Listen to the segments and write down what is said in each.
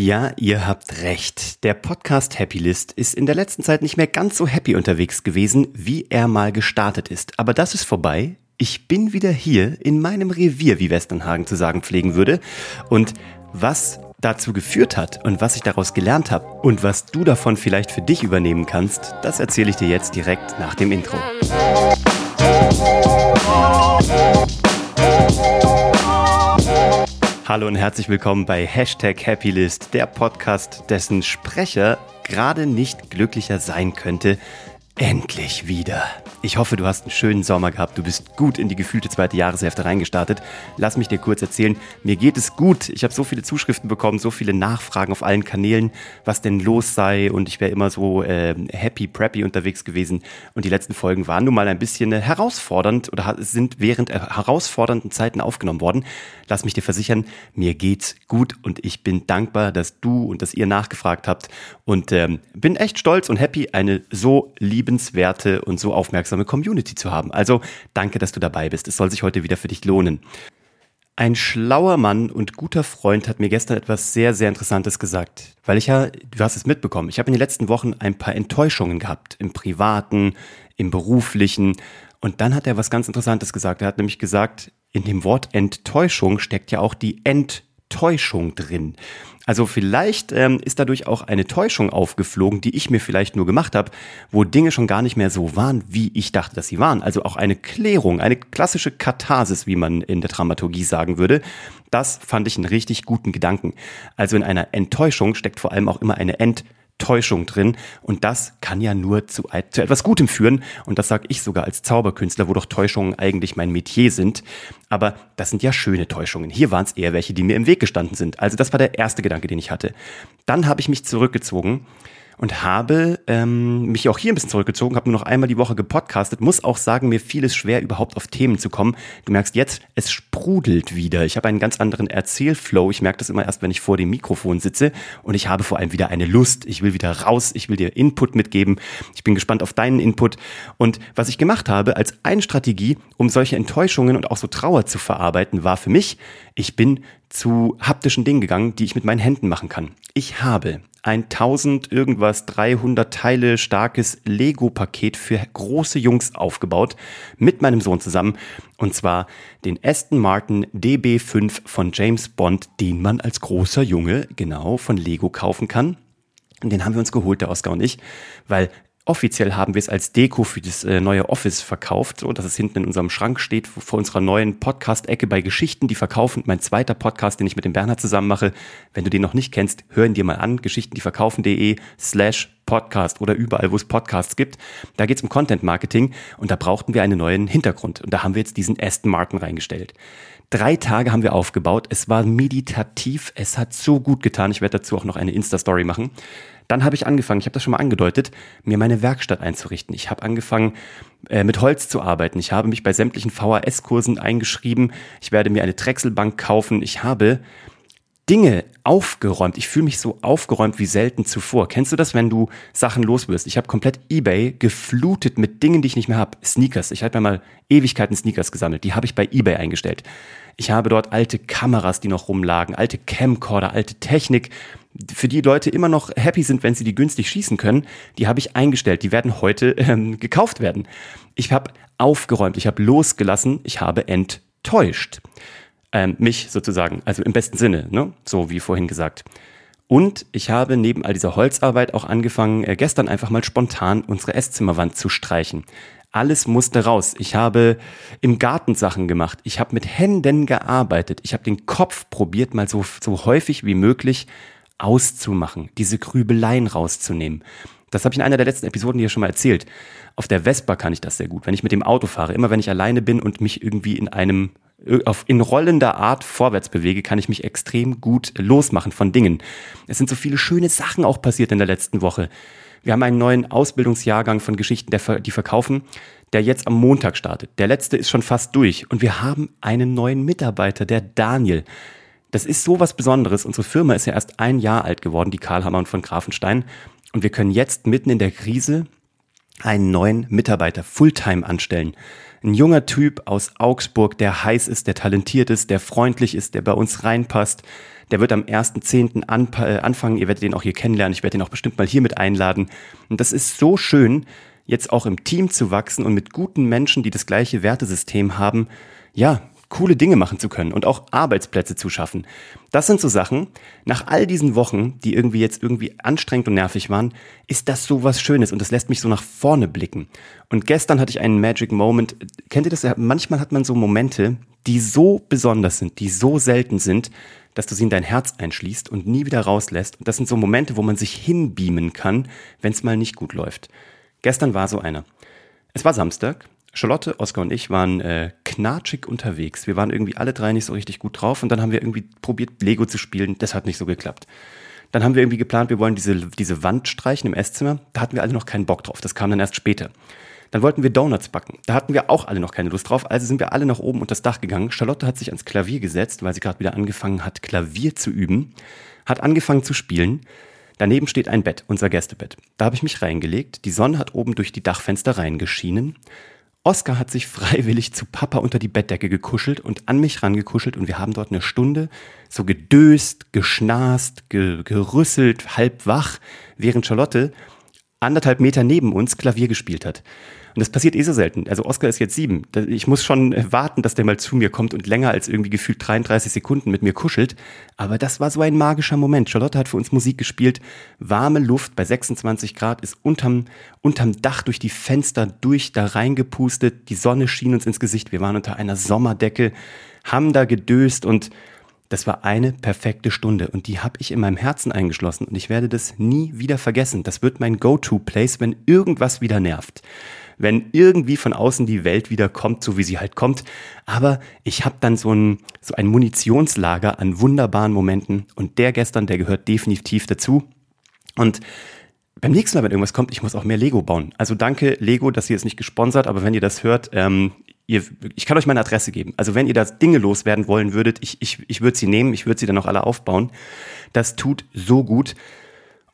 Ja, ihr habt recht. Der Podcast Happy List ist in der letzten Zeit nicht mehr ganz so happy unterwegs gewesen, wie er mal gestartet ist. Aber das ist vorbei. Ich bin wieder hier in meinem Revier, wie Westernhagen zu sagen pflegen würde. Und was dazu geführt hat und was ich daraus gelernt habe und was du davon vielleicht für dich übernehmen kannst, das erzähle ich dir jetzt direkt nach dem Intro. Hallo und herzlich willkommen bei Hashtag Happylist, der Podcast, dessen Sprecher gerade nicht glücklicher sein könnte. Endlich wieder. Ich hoffe, du hast einen schönen Sommer gehabt. Du bist gut in die gefühlte zweite Jahreshälfte reingestartet. Lass mich dir kurz erzählen. Mir geht es gut. Ich habe so viele Zuschriften bekommen, so viele Nachfragen auf allen Kanälen, was denn los sei. Und ich wäre immer so äh, happy, preppy unterwegs gewesen. Und die letzten Folgen waren nun mal ein bisschen äh, herausfordernd oder sind während äh, herausfordernden Zeiten aufgenommen worden. Lass mich dir versichern, mir geht's gut und ich bin dankbar, dass du und dass ihr nachgefragt habt. Und ähm, bin echt stolz und happy, eine so liebenswerte und so aufmerksame Community zu haben. Also danke, dass du dabei bist. Es soll sich heute wieder für dich lohnen. Ein schlauer Mann und guter Freund hat mir gestern etwas sehr, sehr Interessantes gesagt. Weil ich ja, du hast es mitbekommen, ich habe in den letzten Wochen ein paar Enttäuschungen gehabt. Im privaten, im beruflichen. Und dann hat er was ganz Interessantes gesagt. Er hat nämlich gesagt, in dem Wort Enttäuschung steckt ja auch die Enttäuschung drin. Also vielleicht ähm, ist dadurch auch eine Täuschung aufgeflogen, die ich mir vielleicht nur gemacht habe, wo Dinge schon gar nicht mehr so waren, wie ich dachte, dass sie waren. Also auch eine Klärung, eine klassische Katharsis, wie man in der Dramaturgie sagen würde. Das fand ich einen richtig guten Gedanken. Also in einer Enttäuschung steckt vor allem auch immer eine Enttäuschung. Täuschung drin. Und das kann ja nur zu, zu etwas Gutem führen. Und das sage ich sogar als Zauberkünstler, wo doch Täuschungen eigentlich mein Metier sind. Aber das sind ja schöne Täuschungen. Hier waren es eher welche, die mir im Weg gestanden sind. Also das war der erste Gedanke, den ich hatte. Dann habe ich mich zurückgezogen und habe ähm, mich auch hier ein bisschen zurückgezogen, habe nur noch einmal die Woche gepodcastet, muss auch sagen, mir fiel es schwer, überhaupt auf Themen zu kommen. Du merkst jetzt, es sprudelt wieder. Ich habe einen ganz anderen Erzählflow. Ich merke das immer erst, wenn ich vor dem Mikrofon sitze und ich habe vor allem wieder eine Lust. Ich will wieder raus, ich will dir Input mitgeben. Ich bin gespannt auf deinen Input. Und was ich gemacht habe als eine Strategie, um solche Enttäuschungen und auch so Trauer zu verarbeiten, war für mich, ich bin zu haptischen Dingen gegangen, die ich mit meinen Händen machen kann. Ich habe ein 1000 irgendwas 300 Teile starkes Lego-Paket für große Jungs aufgebaut mit meinem Sohn zusammen und zwar den Aston Martin DB5 von James Bond, den man als großer Junge genau von Lego kaufen kann. Den haben wir uns geholt, der Oscar und ich, weil Offiziell haben wir es als Deko für das äh, neue Office verkauft, so dass es hinten in unserem Schrank steht, vor unserer neuen Podcast-Ecke bei Geschichten, die verkaufen. Mein zweiter Podcast, den ich mit dem Bernhard zusammen mache. Wenn du den noch nicht kennst, hör ihn dir mal an. Geschichten, die verkaufen.de slash Podcast oder überall, wo es Podcasts gibt. Da geht es um Content Marketing und da brauchten wir einen neuen Hintergrund. Und da haben wir jetzt diesen Aston Martin reingestellt. Drei Tage haben wir aufgebaut. Es war meditativ. Es hat so gut getan. Ich werde dazu auch noch eine Insta-Story machen. Dann habe ich angefangen, ich habe das schon mal angedeutet, mir meine Werkstatt einzurichten. Ich habe angefangen, äh, mit Holz zu arbeiten. Ich habe mich bei sämtlichen VHS-Kursen eingeschrieben. Ich werde mir eine Drechselbank kaufen. Ich habe Dinge aufgeräumt. Ich fühle mich so aufgeräumt wie selten zuvor. Kennst du das, wenn du Sachen loswirst? Ich habe komplett eBay geflutet mit Dingen, die ich nicht mehr habe. Sneakers. Ich habe mir mal Ewigkeiten Sneakers gesammelt. Die habe ich bei eBay eingestellt. Ich habe dort alte Kameras, die noch rumlagen, alte Camcorder, alte Technik, für die Leute immer noch happy sind, wenn sie die günstig schießen können, die habe ich eingestellt. Die werden heute ähm, gekauft werden. Ich habe aufgeräumt, ich habe losgelassen, ich habe enttäuscht. Ähm, mich sozusagen, also im besten Sinne, ne? so wie vorhin gesagt. Und ich habe neben all dieser Holzarbeit auch angefangen, äh, gestern einfach mal spontan unsere Esszimmerwand zu streichen. Alles musste raus. Ich habe im Garten Sachen gemacht. Ich habe mit Händen gearbeitet. Ich habe den Kopf probiert, mal so, so häufig wie möglich auszumachen, diese Grübeleien rauszunehmen. Das habe ich in einer der letzten Episoden hier schon mal erzählt. Auf der Vespa kann ich das sehr gut. Wenn ich mit dem Auto fahre, immer wenn ich alleine bin und mich irgendwie in einem auf, in rollender Art vorwärts bewege, kann ich mich extrem gut losmachen von Dingen. Es sind so viele schöne Sachen auch passiert in der letzten Woche. Wir haben einen neuen Ausbildungsjahrgang von Geschichten, die verkaufen, der jetzt am Montag startet. Der letzte ist schon fast durch und wir haben einen neuen Mitarbeiter, der Daniel. Das ist so was Besonderes. Unsere Firma ist ja erst ein Jahr alt geworden, die Karl Hammer und von Grafenstein. Und wir können jetzt mitten in der Krise einen neuen Mitarbeiter Fulltime anstellen. Ein junger Typ aus Augsburg, der heiß ist, der talentiert ist, der freundlich ist, der bei uns reinpasst. Der wird am 1.10. An, äh, anfangen. Ihr werdet ihn auch hier kennenlernen. Ich werde ihn auch bestimmt mal hier mit einladen. Und das ist so schön, jetzt auch im Team zu wachsen und mit guten Menschen, die das gleiche Wertesystem haben, ja, coole Dinge machen zu können und auch Arbeitsplätze zu schaffen. Das sind so Sachen, nach all diesen Wochen, die irgendwie jetzt irgendwie anstrengend und nervig waren, ist das so was Schönes und das lässt mich so nach vorne blicken. Und gestern hatte ich einen Magic Moment. Kennt ihr das? Manchmal hat man so Momente, die so besonders sind, die so selten sind, dass du sie in dein Herz einschließt und nie wieder rauslässt. Und das sind so Momente, wo man sich hinbeamen kann, wenn es mal nicht gut läuft. Gestern war so einer. Es war Samstag Charlotte, Oskar und ich waren äh, knatschig unterwegs. Wir waren irgendwie alle drei nicht so richtig gut drauf und dann haben wir irgendwie probiert, Lego zu spielen. Das hat nicht so geklappt. Dann haben wir irgendwie geplant, wir wollen diese, diese Wand streichen im Esszimmer. Da hatten wir alle noch keinen Bock drauf. Das kam dann erst später. Dann wollten wir Donuts backen. Da hatten wir auch alle noch keine Lust drauf. Also sind wir alle nach oben unter das Dach gegangen. Charlotte hat sich ans Klavier gesetzt, weil sie gerade wieder angefangen hat, Klavier zu üben. Hat angefangen zu spielen. Daneben steht ein Bett, unser Gästebett. Da habe ich mich reingelegt. Die Sonne hat oben durch die Dachfenster reingeschienen. Oskar hat sich freiwillig zu Papa unter die Bettdecke gekuschelt und an mich rangekuschelt und wir haben dort eine Stunde so gedöst, geschnast, ge gerüsselt, halb wach, während Charlotte anderthalb Meter neben uns Klavier gespielt hat. Und das passiert eh so selten. Also Oscar ist jetzt sieben. Ich muss schon äh, warten, dass der mal zu mir kommt und länger als irgendwie gefühlt 33 Sekunden mit mir kuschelt. Aber das war so ein magischer Moment. Charlotte hat für uns Musik gespielt. Warme Luft bei 26 Grad ist unterm, unterm Dach durch die Fenster durch da reingepustet. Die Sonne schien uns ins Gesicht. Wir waren unter einer Sommerdecke, haben da gedöst und das war eine perfekte Stunde und die habe ich in meinem Herzen eingeschlossen und ich werde das nie wieder vergessen. Das wird mein Go-to-Place, wenn irgendwas wieder nervt wenn irgendwie von außen die Welt wieder kommt, so wie sie halt kommt. Aber ich habe dann so ein, so ein Munitionslager an wunderbaren Momenten und der gestern, der gehört definitiv dazu. Und beim nächsten Mal, wenn irgendwas kommt, ich muss auch mehr Lego bauen. Also danke Lego, dass ihr es nicht gesponsert, aber wenn ihr das hört, ähm, ihr, ich kann euch meine Adresse geben. Also wenn ihr da Dinge loswerden wollen würdet, ich, ich, ich würde sie nehmen, ich würde sie dann auch alle aufbauen. Das tut so gut.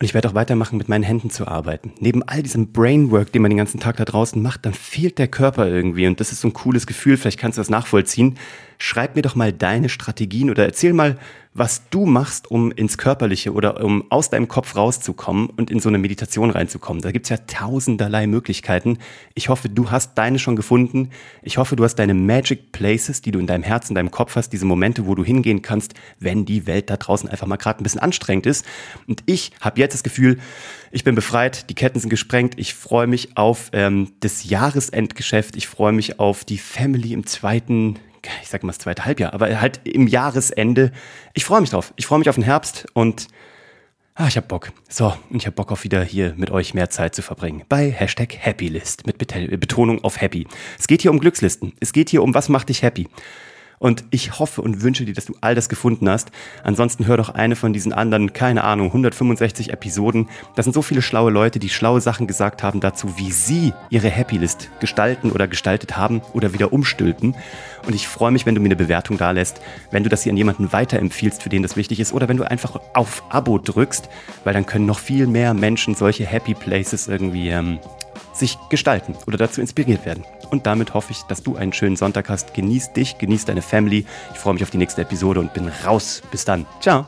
Und ich werde auch weitermachen, mit meinen Händen zu arbeiten. Neben all diesem Brainwork, den man den ganzen Tag da draußen macht, dann fehlt der Körper irgendwie. Und das ist so ein cooles Gefühl. Vielleicht kannst du das nachvollziehen. Schreib mir doch mal deine Strategien oder erzähl mal, was du machst, um ins Körperliche oder um aus deinem Kopf rauszukommen und in so eine Meditation reinzukommen. Da gibt's ja tausenderlei Möglichkeiten. Ich hoffe, du hast deine schon gefunden. Ich hoffe, du hast deine Magic Places, die du in deinem Herzen, in deinem Kopf hast, diese Momente, wo du hingehen kannst, wenn die Welt da draußen einfach mal gerade ein bisschen anstrengend ist. Und ich habe jetzt das Gefühl, ich bin befreit, die Ketten sind gesprengt. Ich freue mich auf ähm, das Jahresendgeschäft. Ich freue mich auf die Family im zweiten ich sag mal das zweite Halbjahr, aber halt im Jahresende. Ich freue mich drauf. Ich freue mich auf den Herbst und ah, ich hab Bock. So, und ich hab Bock auf wieder hier mit euch mehr Zeit zu verbringen. Bei Hashtag Happylist mit Betonung auf Happy. Es geht hier um Glückslisten. Es geht hier um was macht dich happy. Und ich hoffe und wünsche dir, dass du all das gefunden hast. Ansonsten hör doch eine von diesen anderen, keine Ahnung, 165 Episoden. Das sind so viele schlaue Leute, die schlaue Sachen gesagt haben dazu, wie sie ihre Happylist gestalten oder gestaltet haben oder wieder umstülpen. Und ich freue mich, wenn du mir eine Bewertung da lässt, wenn du das hier an jemanden weiterempfiehlst, für den das wichtig ist, oder wenn du einfach auf Abo drückst, weil dann können noch viel mehr Menschen solche Happy Places irgendwie ähm, sich gestalten oder dazu inspiriert werden. Und damit hoffe ich, dass du einen schönen Sonntag hast. Genieß dich, genieß deine Family. Ich freue mich auf die nächste Episode und bin raus. Bis dann. Ciao.